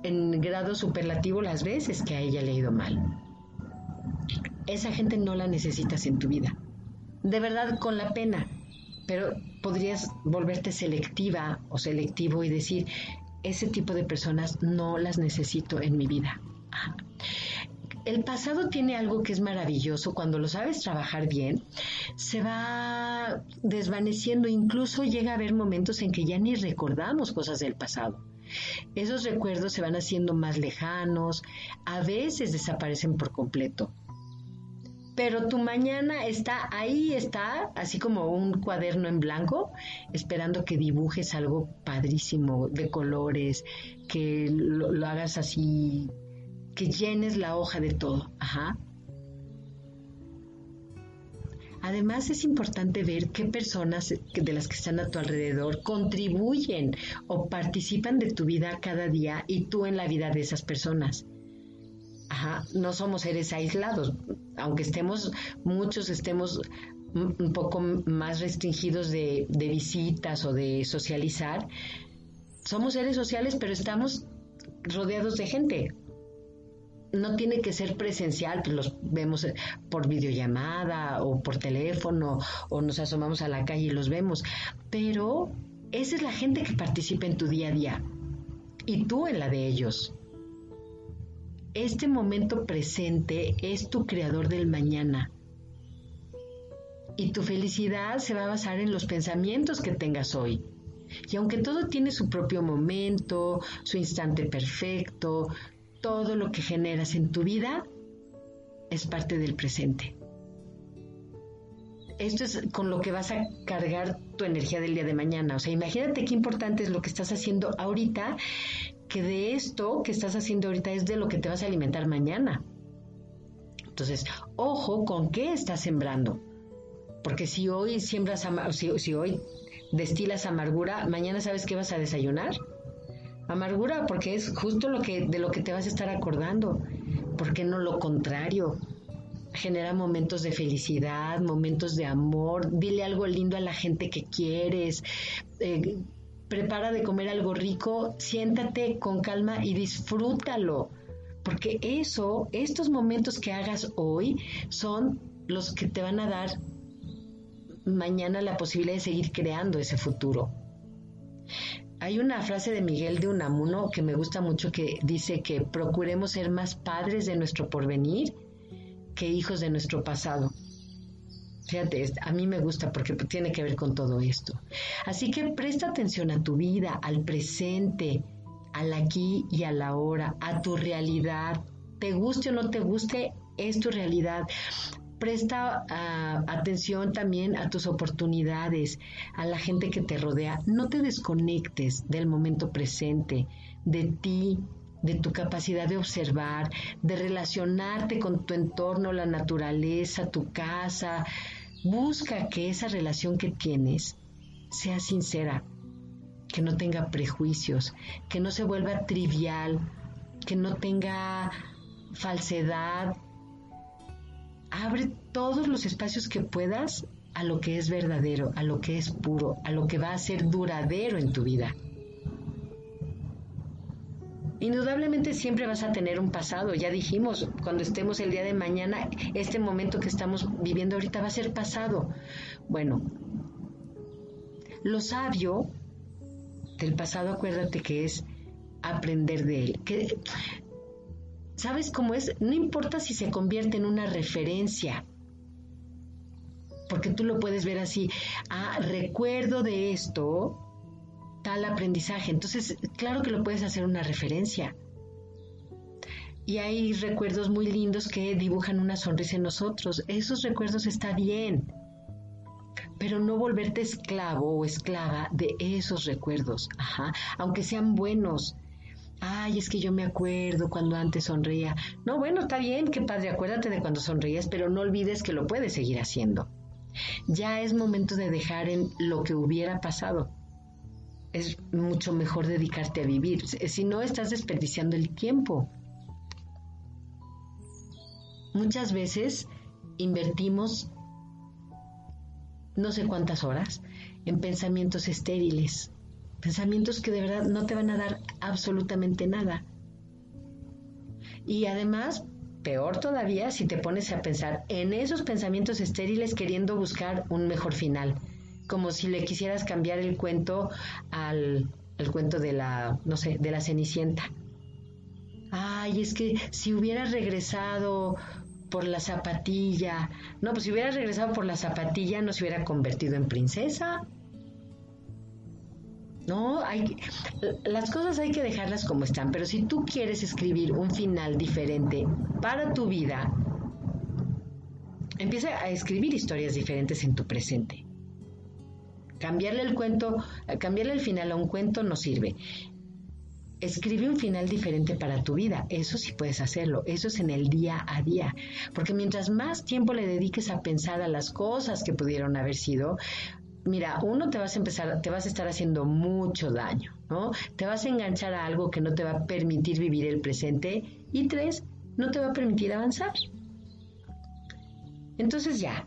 Speaker 3: en grado superlativo las veces que a ella le ha ido mal. Esa gente no la necesitas en tu vida. De verdad, con la pena. Pero podrías volverte selectiva o selectivo y decir, ese tipo de personas no las necesito en mi vida. El pasado tiene algo que es maravilloso, cuando lo sabes trabajar bien, se va desvaneciendo, incluso llega a haber momentos en que ya ni recordamos cosas del pasado. Esos recuerdos se van haciendo más lejanos, a veces desaparecen por completo. Pero tu mañana está ahí, está así como un cuaderno en blanco, esperando que dibujes algo padrísimo de colores, que lo, hagas así, que llenes la hoja de todo. Ajá. Además es importante ver qué personas de las que están a tu alrededor contribuyen o participan de tu vida cada día y tú en la vida de esas personas. Ajá, no somos seres aislados, aunque estemos, muchos estemos un poco más restringidos de, de visitas o de socializar, somos seres sociales, pero estamos rodeados de gente. No tiene que ser presencial, pues los vemos por videollamada o por teléfono o nos asomamos a la calle y los vemos, pero esa es la gente que participa en tu día a día y tú en la de ellos. Este momento presente es tu creador del mañana. Y tu felicidad se va a basar en los pensamientos que tengas hoy. Y aunque todo tiene su propio momento, su instante perfecto, todo lo que generas en tu vida es parte del presente. Esto es con lo que vas a cargar tu energía del día de mañana. O sea, imagínate qué importante es lo que estás haciendo ahorita que de esto que estás haciendo ahorita es de lo que te vas a alimentar mañana. Entonces, ojo con qué estás sembrando. Porque si hoy siembras, si, si hoy destilas amargura, mañana sabes qué vas a desayunar. Amargura porque es justo lo que de lo que te vas a estar acordando. ¿Por qué no lo contrario? Genera momentos de felicidad, momentos de amor. Dile algo lindo a la gente que quieres. Eh, prepara de comer algo rico, siéntate con calma y disfrútalo. Porque eso, estos momentos que hagas hoy son los que te van a dar mañana la posibilidad de seguir creando ese futuro. Hay una frase de Miguel de Unamuno que me gusta mucho que dice que procuremos ser más padres de nuestro porvenir que hijos de nuestro pasado. Fíjate, a mí me gusta porque tiene que ver con todo esto. Así que presta atención a tu vida, al presente, al aquí y a la hora, a tu realidad. Te guste o no te guste, es tu realidad. Presta ah, atención también a tus oportunidades, a la gente que te rodea. No te desconectes del momento presente, de ti, de tu capacidad de observar, de relacionarte con tu entorno, la naturaleza, tu casa, Busca que esa relación que tienes sea sincera, que no tenga prejuicios, que no se vuelva trivial, que no tenga falsedad. Abre todos los espacios que puedas a lo que es verdadero, a lo que es puro, a lo que va a ser duradero en tu vida. Indudablemente siempre vas a tener un pasado, ya dijimos, cuando estemos el día de mañana, este momento que estamos viviendo ahorita va a ser pasado. Bueno, lo sabio del pasado, acuérdate que es aprender de él. Que, ¿Sabes cómo es? No importa si se convierte en una referencia, porque tú lo puedes ver así, ah, recuerdo de esto, tal aprendizaje. Entonces, claro que lo puedes hacer una referencia. Y hay recuerdos muy lindos que dibujan una sonrisa en nosotros. Esos recuerdos está bien. Pero no volverte esclavo o esclava de esos recuerdos. Ajá. Aunque sean buenos. Ay, es que yo me acuerdo cuando antes sonreía. No, bueno, está bien, qué padre, acuérdate de cuando sonreías, pero no olvides que lo puedes seguir haciendo. Ya es momento de dejar en lo que hubiera pasado es mucho mejor dedicarte a vivir. Si no, estás desperdiciando el tiempo. Muchas veces invertimos no sé cuántas horas en pensamientos estériles, pensamientos que de verdad no te van a dar absolutamente nada. Y además, peor todavía si te pones a pensar en esos pensamientos estériles queriendo buscar un mejor final como si le quisieras cambiar el cuento al, cuento de la, no sé, de la Cenicienta. Ay, es que si hubiera regresado por la zapatilla, no, pues si hubiera regresado por la zapatilla no se hubiera convertido en princesa. No, hay, las cosas hay que dejarlas como están, pero si tú quieres escribir un final diferente para tu vida, empieza a escribir historias diferentes en tu presente. Cambiarle el cuento, cambiarle el final a un cuento no sirve. Escribe un final diferente para tu vida, eso sí puedes hacerlo, eso es en el día a día, porque mientras más tiempo le dediques a pensar a las cosas que pudieron haber sido, mira, uno te vas a empezar, te vas a estar haciendo mucho daño, ¿no? Te vas a enganchar a algo que no te va a permitir vivir el presente y tres, no te va a permitir avanzar. Entonces ya,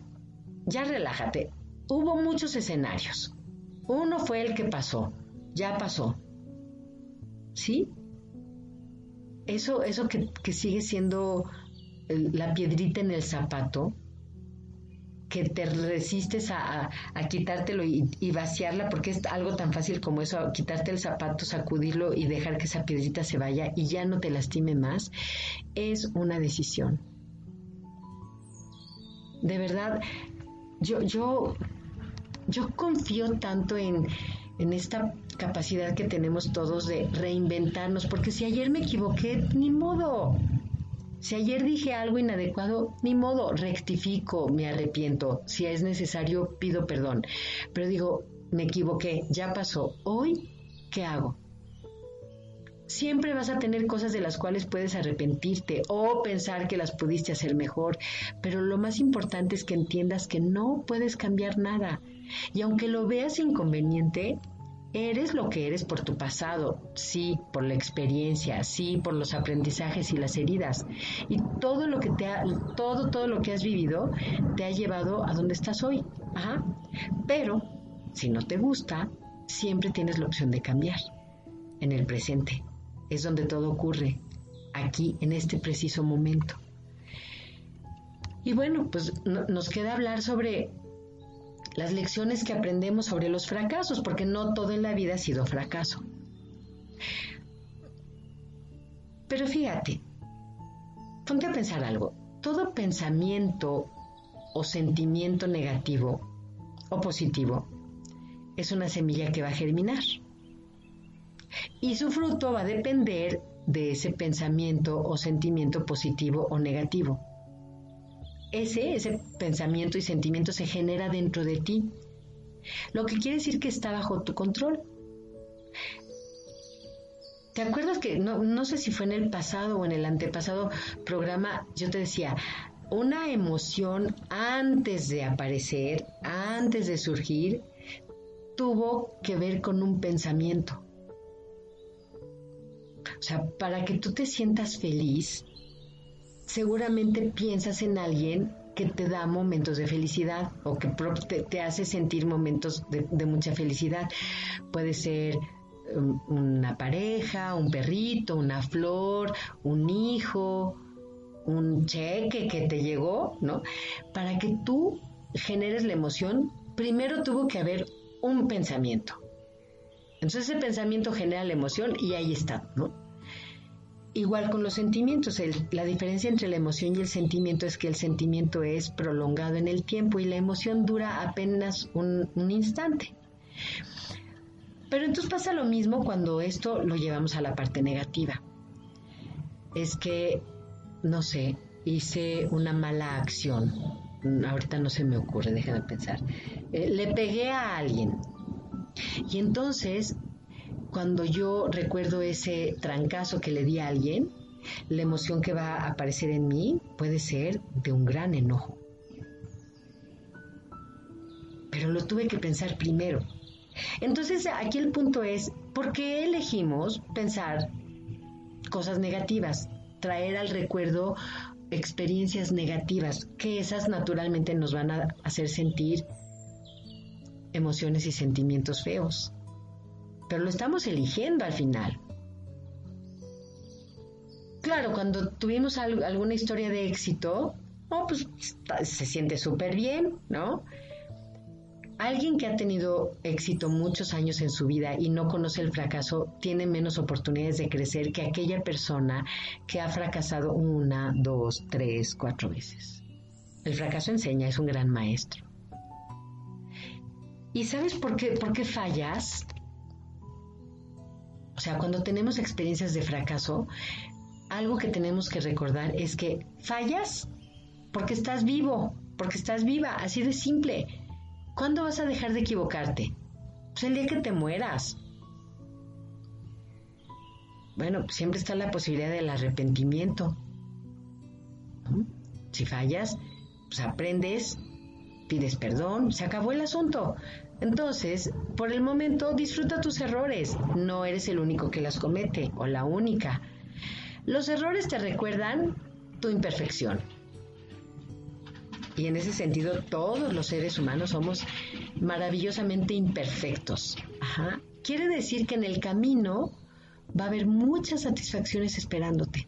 Speaker 3: ya relájate. Hubo muchos escenarios. Uno fue el que pasó, ya pasó. ¿Sí? Eso, eso que, sigue siendo la piedrita en el zapato, que te resistes a, quitártelo y, y, vaciarla, porque es algo tan fácil como eso, quitarte el zapato, sacudirlo y dejar que esa piedrita se vaya y ya no te lastime más, es una decisión. De verdad, yo, yo, yo confío tanto en, en esta capacidad que tenemos todos de reinventarnos, porque si ayer me equivoqué, ni modo. Si ayer dije algo inadecuado, ni modo, rectifico, me arrepiento. Si es necesario, pido perdón. Pero digo, me equivoqué, ya pasó. Hoy, ¿qué hago? Siempre vas a tener cosas de las cuales puedes arrepentirte o pensar que las pudiste hacer mejor, pero lo más importante es que entiendas que no puedes cambiar nada. Y aunque lo veas inconveniente, Eres lo que eres por tu pasado, sí, por la experiencia, sí, por los aprendizajes y las heridas. Y todo lo que te ha, todo, todo lo que has vivido te ha llevado a donde estás hoy. Ajá. Pero, si no te gusta, siempre tienes la opción de cambiar. En el presente. Es donde todo ocurre. Aquí, en este preciso momento. Y bueno, pues nos queda hablar sobre las lecciones que aprendemos sobre los fracasos, porque no todo en la vida ha sido fracaso. Pero fíjate, ponte a pensar algo. Todo pensamiento o sentimiento negativo o positivo es una semilla que va a germinar. Y su fruto va a depender de ese pensamiento o sentimiento positivo o negativo ese, ese pensamiento y sentimiento se genera dentro de ti. Lo que quiere decir que está bajo tu control. ¿Te acuerdas que, no, no sé si fue en el pasado o en el antepasado programa, yo te decía, una emoción antes de aparecer, antes de surgir, tuvo que ver con un pensamiento. O sea, para que tú te sientas feliz, seguramente piensas en alguien que te da momentos de felicidad o que te, hace sentir momentos de, mucha felicidad. Puede ser um, una pareja, un perrito, una flor, un hijo, un cheque que te llegó, ¿no? Para que tú generes la emoción, primero tuvo que haber un pensamiento. Entonces ese pensamiento genera la emoción y ahí está, ¿no? Igual con los sentimientos, la diferencia entre la emoción y el sentimiento es que el sentimiento es prolongado en el tiempo y la emoción dura apenas un, instante. Pero entonces pasa lo mismo cuando esto lo llevamos a la parte negativa. Es que, no sé, hice una mala acción. Ahorita no se me ocurre, déjame pensar. Eh, le pegué a alguien. Y entonces cuando yo recuerdo ese trancazo que le di a alguien, la emoción que va a aparecer en mí puede ser de un gran enojo. Pero lo tuve que pensar primero. Entonces aquí el punto es, ¿por qué elegimos pensar cosas negativas? Traer al recuerdo experiencias negativas, que esas naturalmente nos van a hacer sentir emociones y sentimientos feos pero lo estamos eligiendo al final. Claro, cuando tuvimos alguna historia de éxito, oh, pues se siente súper bien, ¿no? Alguien que ha tenido éxito muchos años en su vida y no conoce el fracaso tiene menos oportunidades de crecer que aquella persona que ha fracasado una, dos, tres, cuatro veces. El fracaso enseña, es un gran maestro. ¿Y sabes por qué, por qué fallas? O sea, cuando tenemos experiencias de fracaso, algo que tenemos que recordar es que fallas porque estás vivo, porque estás viva, así de simple. ¿Cuándo vas a dejar de equivocarte? Pues el día que te mueras. Bueno, siempre está la posibilidad del arrepentimiento. Si fallas, pues aprendes, pides perdón, se acabó el asunto. Entonces, por el momento, disfruta tus errores. No eres el único que las comete o la única. Los errores te recuerdan tu imperfección. Y en ese sentido, todos los seres humanos somos maravillosamente imperfectos. Quiere decir que en el camino va a haber muchas satisfacciones esperándote.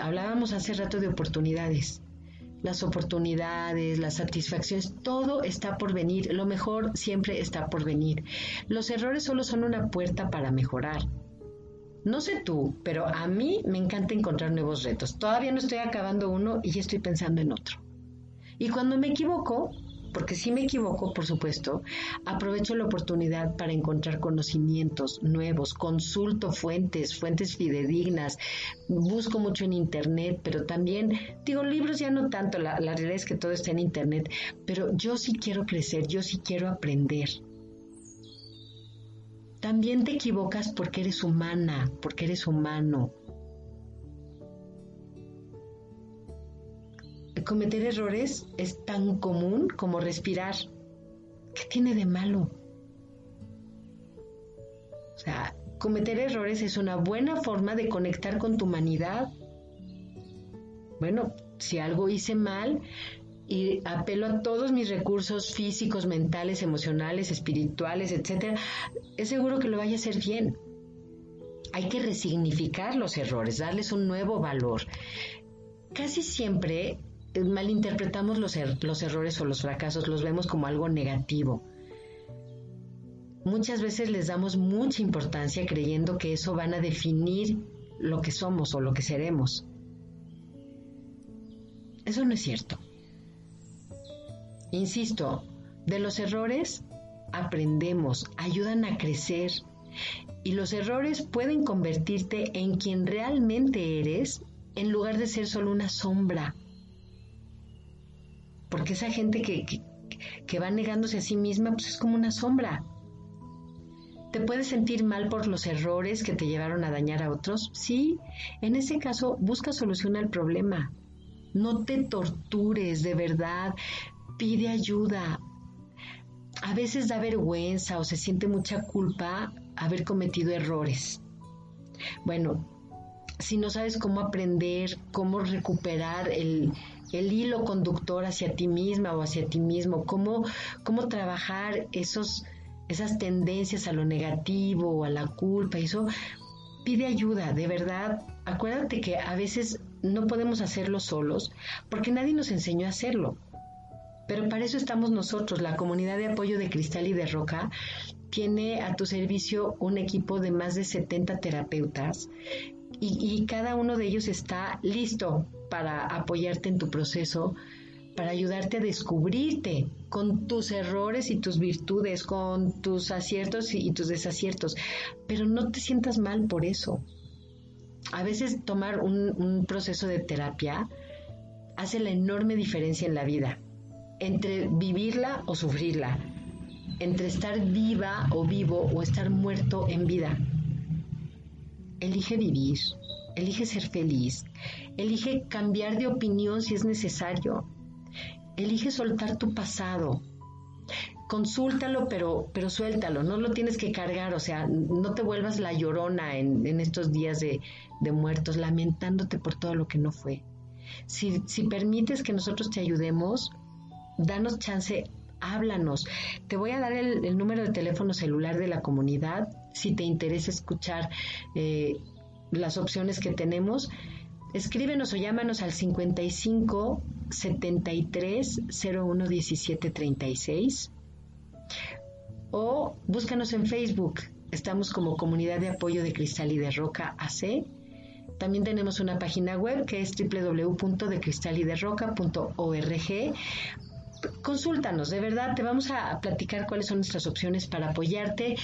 Speaker 3: Hablábamos hace rato de oportunidades. Las oportunidades, las satisfacciones, todo está por venir. Lo mejor siempre está por venir. Los errores solo son una puerta para mejorar. No sé tú, pero a mí me encanta encontrar nuevos retos. Todavía no estoy acabando uno y ya estoy pensando en otro. Y cuando me equivoco, porque si me equivoco, por supuesto, aprovecho la oportunidad para encontrar conocimientos nuevos, consulto fuentes, fuentes fidedignas, busco mucho en Internet, pero también, digo, libros ya no tanto, la, realidad es que todo está en Internet, pero yo sí quiero crecer, yo sí quiero aprender. También te equivocas porque eres humana, porque eres humano. Cometer errores es tan común como respirar. ¿Qué tiene de malo? O sea, cometer errores es una buena forma de conectar con tu humanidad. Bueno, si algo hice mal, y apelo a todos mis recursos físicos, mentales, emocionales, espirituales, etcétera, es seguro que lo vaya a hacer bien. Hay que resignificar los errores, darles un nuevo valor. Casi siempre malinterpretamos los, er-, los errores o los fracasos, los vemos como algo negativo. Muchas veces les damos mucha importancia creyendo que eso van a definir lo que somos o lo que seremos. Eso no es cierto. Insisto, de los errores aprendemos, ayudan a crecer y los errores pueden convertirte en quien realmente eres en lugar de ser solo una sombra. Porque esa gente que, que, va negándose a sí misma, pues es como una sombra. ¿Te puedes sentir mal por los errores que te llevaron a dañar a otros? Sí, en ese caso busca solución al problema. No te tortures, de verdad pide ayuda. A veces da vergüenza o se siente mucha culpa haber cometido errores. Bueno, si no sabes cómo aprender, cómo recuperar el, hilo conductor hacia ti misma o hacia ti mismo, cómo, cómo trabajar esos, esas tendencias a lo negativo o a la culpa, eso pide ayuda, de verdad. Acuérdate que a veces no podemos hacerlo solos porque nadie nos enseñó a hacerlo. Pero para eso estamos nosotros, la comunidad de apoyo de Cristal y de Roca tiene a tu servicio un equipo de más de 70 terapeutas y, cada uno de ellos está listo para apoyarte en tu proceso, para ayudarte a descubrirte con tus errores y tus virtudes, con tus aciertos y, tus desaciertos. Pero no te sientas mal por eso. A veces tomar un proceso de terapia hace la enorme diferencia en la vida entre vivirla o sufrirla, entre estar viva o vivo o estar muerto en vida. Elige vivir, elige ser feliz, elige cambiar de opinión si es necesario, elige soltar tu pasado. Consúltalo, pero, pero suéltalo, no lo tienes que cargar, o sea, no te vuelvas la llorona en, estos días de, de muertos, lamentándote por todo lo que no fue. Si, si permites que nosotros te ayudemos, danos chance, háblanos. Te voy a dar el, número de teléfono celular de la comunidad si te interesa escuchar eh, las opciones que tenemos. Escríbenos o llámanos al 55 73 01 17 36 o búscanos en Facebook. Estamos como Comunidad de Apoyo de Cristal y de Roca AC. También tenemos una página web que es www.decristaliderroca.org consúltanos, de verdad, te vamos a platicar cuáles son nuestras opciones para apoyarte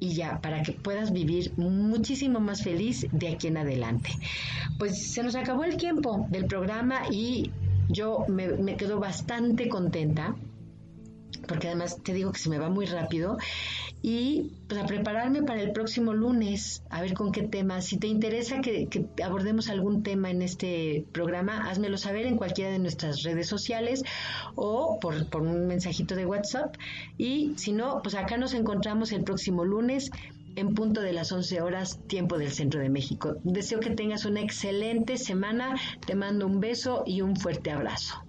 Speaker 3: y ya, para que puedas vivir muchísimo más feliz de aquí en adelante. Pues se nos acabó el tiempo del programa y yo me, me quedo bastante contenta porque además te digo que se me va muy rápido y pues a prepararme para el próximo lunes, a ver con qué tema. Si te interesa que, abordemos algún tema en este programa, házmelo saber en cualquiera de nuestras redes sociales o por, por un mensajito de WhatsApp. Y si no, pues acá nos encontramos el próximo lunes en punto de las 11 horas, tiempo del centro de México. Deseo que tengas una excelente semana. Te mando un beso y un fuerte abrazo.